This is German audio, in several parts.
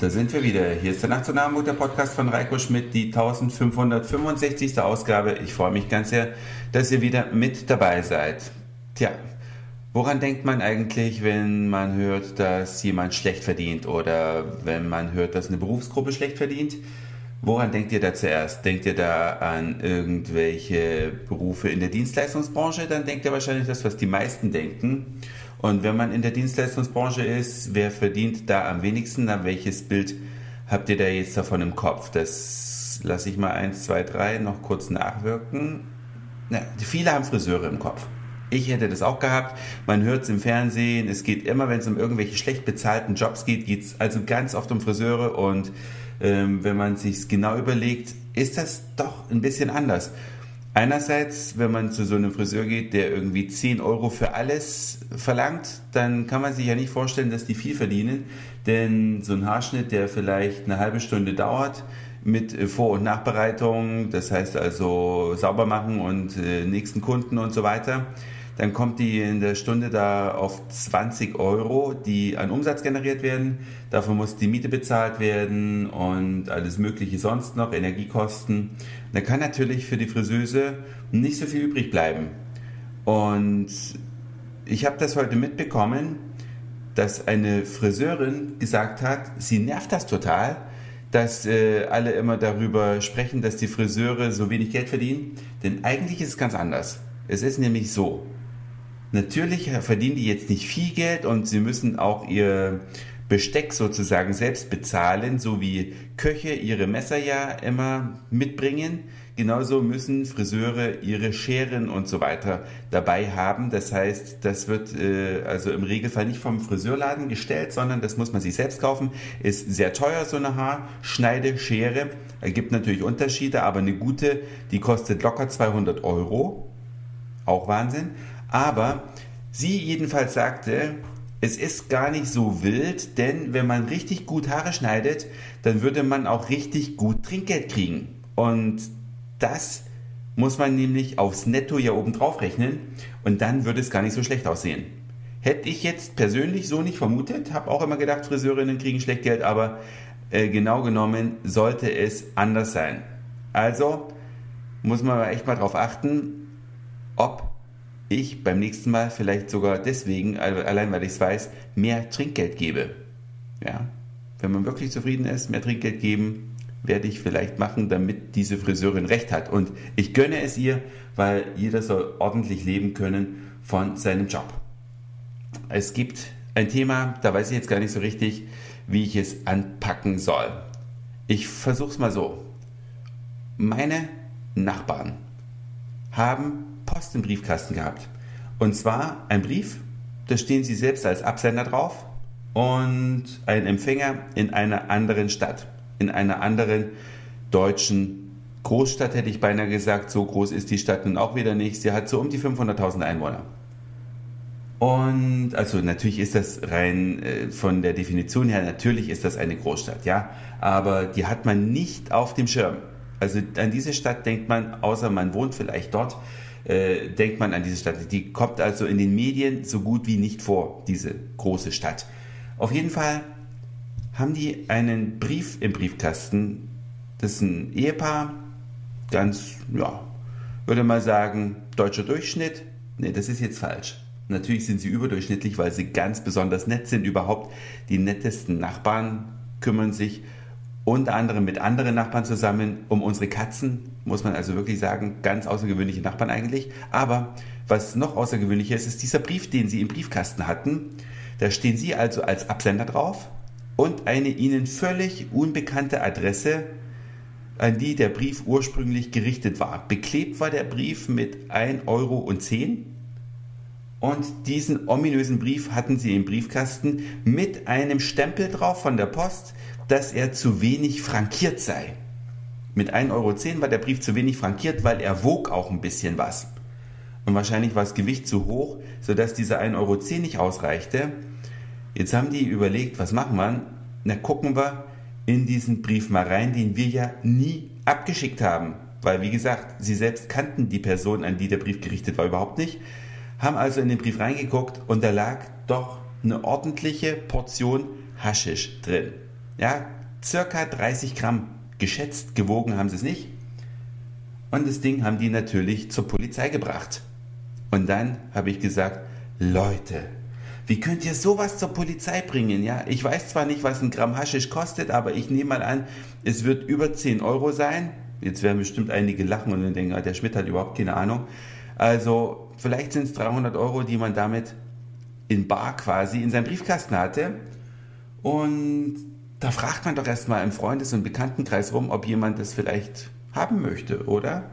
da sind wir wieder. Hier ist der Nationalmut, der Podcast von Reiko Schmidt, die 1565. Ausgabe. Ich freue mich ganz sehr, dass ihr wieder mit dabei seid. Tja, woran denkt man eigentlich, wenn man hört, dass jemand schlecht verdient oder wenn man hört, dass eine Berufsgruppe schlecht verdient? Woran denkt ihr da zuerst? Denkt ihr da an irgendwelche Berufe in der Dienstleistungsbranche? Dann denkt ihr wahrscheinlich das, was die meisten denken. Und wenn man in der Dienstleistungsbranche ist, wer verdient da am wenigsten? Na, welches Bild habt ihr da jetzt davon im Kopf? Das lasse ich mal eins, zwei, drei noch kurz nachwirken. Na, viele haben Friseure im Kopf. Ich hätte das auch gehabt. Man hört es im Fernsehen. Es geht immer, wenn es um irgendwelche schlecht bezahlten Jobs geht, geht es also ganz oft um Friseure. Und ähm, wenn man sich genau überlegt, ist das doch ein bisschen anders. Einerseits, wenn man zu so einem Friseur geht, der irgendwie 10 Euro für alles verlangt, dann kann man sich ja nicht vorstellen, dass die viel verdienen. Denn so ein Haarschnitt, der vielleicht eine halbe Stunde dauert, mit Vor- und Nachbereitung, das heißt also sauber machen und äh, nächsten Kunden und so weiter, dann kommt die in der Stunde da auf 20 Euro, die an Umsatz generiert werden. Dafür muss die Miete bezahlt werden und alles Mögliche sonst noch, Energiekosten. Da kann natürlich für die Friseuse nicht so viel übrig bleiben. Und ich habe das heute mitbekommen, dass eine Friseurin gesagt hat, sie nervt das total, dass äh, alle immer darüber sprechen, dass die Friseure so wenig Geld verdienen. Denn eigentlich ist es ganz anders. Es ist nämlich so, Natürlich verdienen die jetzt nicht viel Geld und sie müssen auch ihr Besteck sozusagen selbst bezahlen, so wie Köche ihre Messer ja immer mitbringen. Genauso müssen Friseure ihre Scheren und so weiter dabei haben. Das heißt, das wird äh, also im Regelfall nicht vom Friseurladen gestellt, sondern das muss man sich selbst kaufen. Ist sehr teuer, so eine Haarschneideschere. Gibt natürlich Unterschiede, aber eine gute, die kostet locker 200 Euro. Auch Wahnsinn. Aber sie jedenfalls sagte, es ist gar nicht so wild, denn wenn man richtig gut Haare schneidet, dann würde man auch richtig gut Trinkgeld kriegen. Und das muss man nämlich aufs Netto ja oben drauf rechnen und dann würde es gar nicht so schlecht aussehen. Hätte ich jetzt persönlich so nicht vermutet, habe auch immer gedacht, Friseurinnen kriegen schlecht Geld, aber äh, genau genommen sollte es anders sein. Also muss man echt mal darauf achten, ob ich beim nächsten Mal vielleicht sogar deswegen, allein weil ich es weiß, mehr Trinkgeld gebe. Ja, wenn man wirklich zufrieden ist, mehr Trinkgeld geben, werde ich vielleicht machen, damit diese Friseurin recht hat. Und ich gönne es ihr, weil jeder soll ordentlich leben können von seinem Job. Es gibt ein Thema, da weiß ich jetzt gar nicht so richtig, wie ich es anpacken soll. Ich versuche es mal so. Meine Nachbarn haben Post im Briefkasten gehabt. Und zwar ein Brief, da stehen Sie selbst als Absender drauf und ein Empfänger in einer anderen Stadt, in einer anderen deutschen Großstadt, hätte ich beinahe gesagt. So groß ist die Stadt nun auch wieder nicht. Sie hat so um die 500.000 Einwohner. Und also natürlich ist das rein äh, von der Definition her, natürlich ist das eine Großstadt, ja, aber die hat man nicht auf dem Schirm. Also an diese Stadt denkt man, außer man wohnt vielleicht dort, äh, denkt man an diese Stadt. Die kommt also in den Medien so gut wie nicht vor, diese große Stadt. Auf jeden Fall haben die einen Brief im Briefkasten. Das ist ein Ehepaar, ganz, ja, würde mal sagen, deutscher Durchschnitt. Ne, das ist jetzt falsch. Natürlich sind sie überdurchschnittlich, weil sie ganz besonders nett sind. Überhaupt die nettesten Nachbarn kümmern sich unter anderem mit anderen Nachbarn zusammen um unsere Katzen, muss man also wirklich sagen, ganz außergewöhnliche Nachbarn eigentlich. Aber was noch außergewöhnlicher ist, ist dieser Brief, den sie im Briefkasten hatten. Da stehen sie also als Absender drauf und eine ihnen völlig unbekannte Adresse, an die der Brief ursprünglich gerichtet war. Beklebt war der Brief mit 1,10 Euro und diesen ominösen Brief hatten sie im Briefkasten mit einem Stempel drauf von der Post, dass er zu wenig frankiert sei. Mit 1,10 Euro war der Brief zu wenig frankiert, weil er wog auch ein bisschen was. Und wahrscheinlich war das Gewicht zu hoch, sodass dieser 1,10 Euro nicht ausreichte. Jetzt haben die überlegt, was machen wir? Na, gucken wir in diesen Brief mal rein, den wir ja nie abgeschickt haben. Weil, wie gesagt, sie selbst kannten die Person, an die der Brief gerichtet war, überhaupt nicht. Haben also in den Brief reingeguckt und da lag doch eine ordentliche Portion Haschisch drin. Ja, circa 30 Gramm. Geschätzt, gewogen haben sie es nicht. Und das Ding haben die natürlich zur Polizei gebracht. Und dann habe ich gesagt, Leute, wie könnt ihr sowas zur Polizei bringen? Ja, ich weiß zwar nicht, was ein Gramm Haschisch kostet, aber ich nehme mal an, es wird über 10 Euro sein. Jetzt werden bestimmt einige lachen und denken, ah, der Schmidt hat überhaupt keine Ahnung. Also vielleicht sind es 300 Euro, die man damit in Bar quasi in seinem Briefkasten hatte. Und da fragt man doch erstmal im Freundes- und Bekanntenkreis rum, ob jemand das vielleicht haben möchte, oder?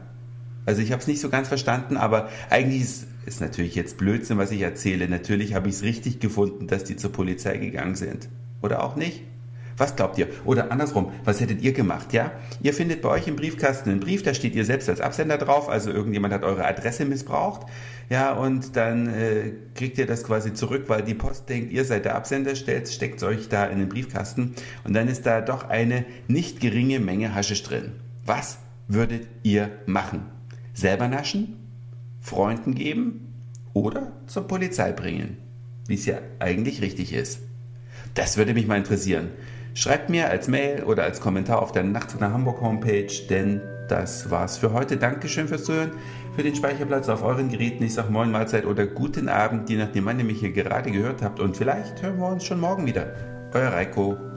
Also ich habe es nicht so ganz verstanden, aber eigentlich ist, ist natürlich jetzt Blödsinn, was ich erzähle. Natürlich habe ich es richtig gefunden, dass die zur Polizei gegangen sind. Oder auch nicht? Was glaubt ihr? Oder andersrum, was hättet ihr gemacht? Ja, ihr findet bei euch im Briefkasten einen Brief, da steht ihr selbst als Absender drauf, also irgendjemand hat eure Adresse missbraucht. Ja, und dann äh, kriegt ihr das quasi zurück, weil die Post denkt, ihr seid der Absender, steckt euch da in den Briefkasten und dann ist da doch eine nicht geringe Menge Haschisch drin. Was würdet ihr machen? Selber naschen? Freunden geben? Oder zur Polizei bringen? Wie es ja eigentlich richtig ist. Das würde mich mal interessieren. Schreibt mir als Mail oder als Kommentar auf der Nacht nach Hamburg Homepage, denn das war's für heute. Dankeschön fürs Zuhören, für den Speicherplatz auf euren Geräten. Ich sage Moin Mahlzeit oder guten Abend, je nachdem, wann ihr mich hier gerade gehört habt. Und vielleicht hören wir uns schon morgen wieder. Euer Reiko.